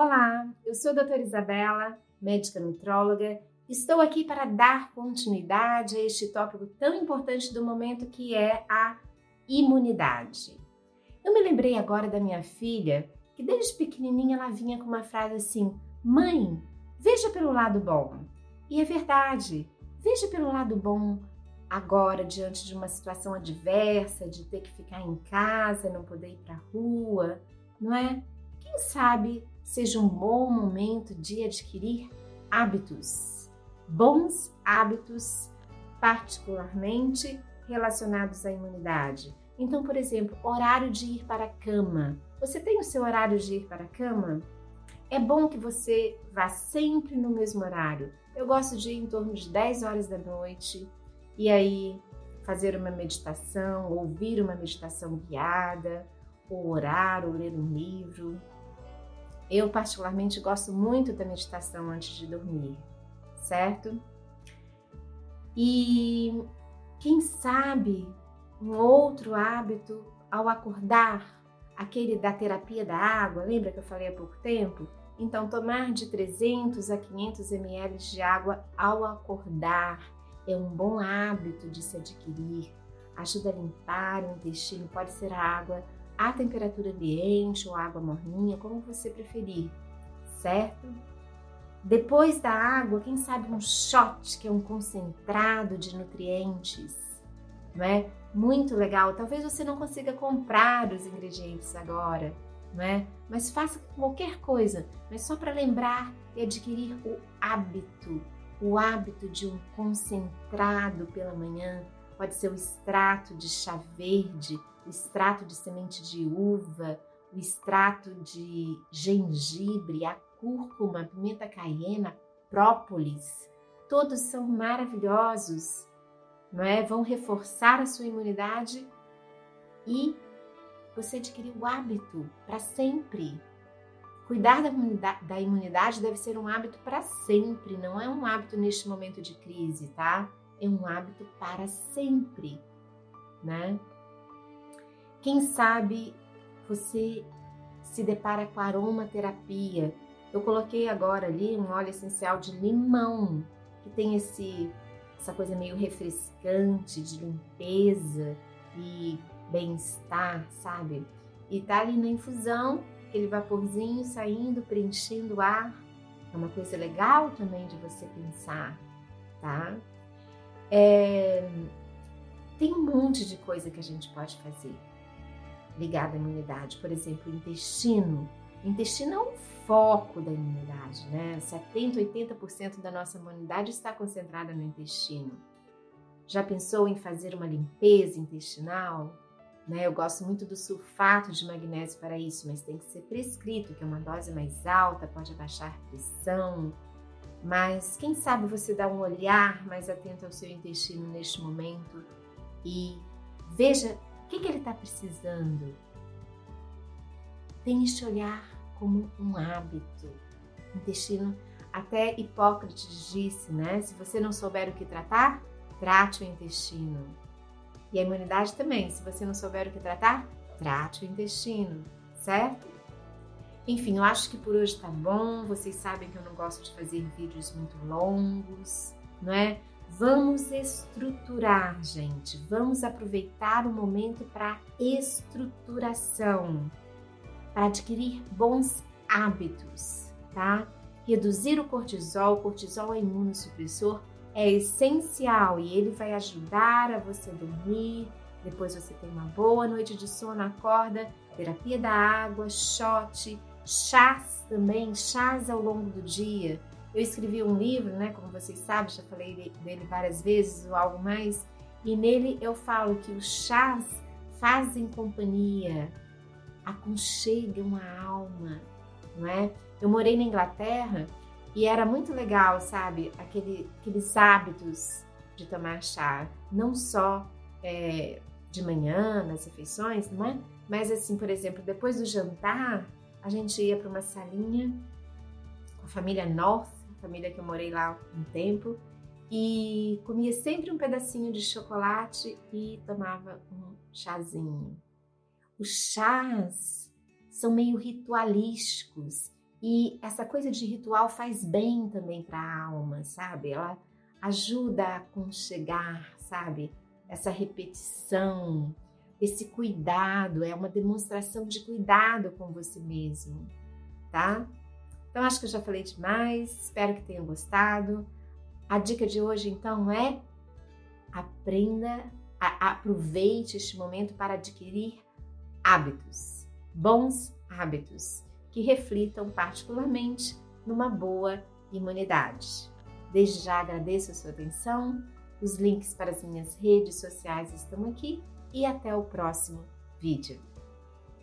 Olá, eu sou a doutora Isabela, médica nutróloga. Estou aqui para dar continuidade a este tópico tão importante do momento que é a imunidade. Eu me lembrei agora da minha filha, que desde pequenininha ela vinha com uma frase assim: Mãe, veja pelo lado bom. E é verdade, veja pelo lado bom agora, diante de uma situação adversa, de ter que ficar em casa, não poder ir para a rua, não é? Quem sabe seja um bom momento de adquirir hábitos, bons hábitos, particularmente relacionados à imunidade. Então, por exemplo, horário de ir para a cama. Você tem o seu horário de ir para a cama? É bom que você vá sempre no mesmo horário. Eu gosto de ir em torno de 10 horas da noite e aí fazer uma meditação, ouvir uma meditação guiada, ou orar, ou ler um livro. Eu, particularmente, gosto muito da meditação antes de dormir, certo? E quem sabe um outro hábito ao acordar, aquele da terapia da água, lembra que eu falei há pouco tempo? Então, tomar de 300 a 500 ml de água ao acordar é um bom hábito de se adquirir. Ajuda a limpar o intestino, pode ser a água à temperatura ambiente ou água morninha, como você preferir, certo? Depois da água, quem sabe um shot, que é um concentrado de nutrientes, não é? Muito legal. Talvez você não consiga comprar os ingredientes agora, não é? Mas faça qualquer coisa, mas só para lembrar e adquirir o hábito, o hábito de um concentrado pela manhã. Pode ser o extrato de chá verde, o extrato de semente de uva, o extrato de gengibre, a cúrcuma, a pimenta caiena, própolis. Todos são maravilhosos, não é? Vão reforçar a sua imunidade e você adquirir o hábito para sempre. Cuidar da imunidade, da imunidade deve ser um hábito para sempre, não é um hábito neste momento de crise, tá? É um hábito para sempre, né? Quem sabe você se depara com aromaterapia. Eu coloquei agora ali um óleo essencial de limão, que tem esse essa coisa meio refrescante de limpeza e bem-estar, sabe? E tá ali na infusão, aquele vaporzinho saindo, preenchendo o ar. É uma coisa legal também de você pensar, tá? É... Tem um monte de coisa que a gente pode fazer ligada à imunidade. Por exemplo, o intestino. O intestino é um foco da imunidade, né? 70, 80% da nossa imunidade está concentrada no intestino. Já pensou em fazer uma limpeza intestinal? Né? Eu gosto muito do sulfato de magnésio para isso, mas tem que ser prescrito, que é uma dose mais alta, pode abaixar a pressão. Mas quem sabe você dá um olhar mais atento ao seu intestino neste momento e veja o que, que ele está precisando? Tem este olhar como um hábito. Intestino, até Hipócrates disse, né? Se você não souber o que tratar, trate o intestino. E a imunidade também, se você não souber o que tratar, trate o intestino, certo? Enfim, eu acho que por hoje tá bom. Vocês sabem que eu não gosto de fazer vídeos muito longos, não é? Vamos estruturar, gente. Vamos aproveitar o momento para estruturação, para adquirir bons hábitos, tá? Reduzir o cortisol, o cortisol é imunossupressor, é essencial e ele vai ajudar a você dormir. Depois você tem uma boa noite de sono, acorda, terapia da água, shot, chás também, chás ao longo do dia eu escrevi um livro, né, como vocês sabem, já falei dele várias vezes ou algo mais, e nele eu falo que os chás fazem companhia, aconchegam a alma, não é? Eu morei na Inglaterra e era muito legal, sabe, Aquele, aqueles hábitos de tomar chá, não só é, de manhã, nas refeições, não é? Mas assim, por exemplo, depois do jantar, a gente ia para uma salinha com a família North família que eu morei lá um tempo, e comia sempre um pedacinho de chocolate e tomava um chazinho. Os chás são meio ritualísticos E essa coisa de ritual faz bem também para a alma, sabe? Ela ajuda a aconchegar, sabe? Essa repetição, esse cuidado, é uma demonstração de cuidado com você mesmo, tá? Então acho que eu já falei demais, espero que tenham gostado. A dica de hoje então é aprenda, a, aproveite este momento para adquirir hábitos, bons hábitos que reflitam particularmente numa boa imunidade. Desde já agradeço a sua atenção. Os links para as minhas redes sociais estão aqui e até o próximo vídeo.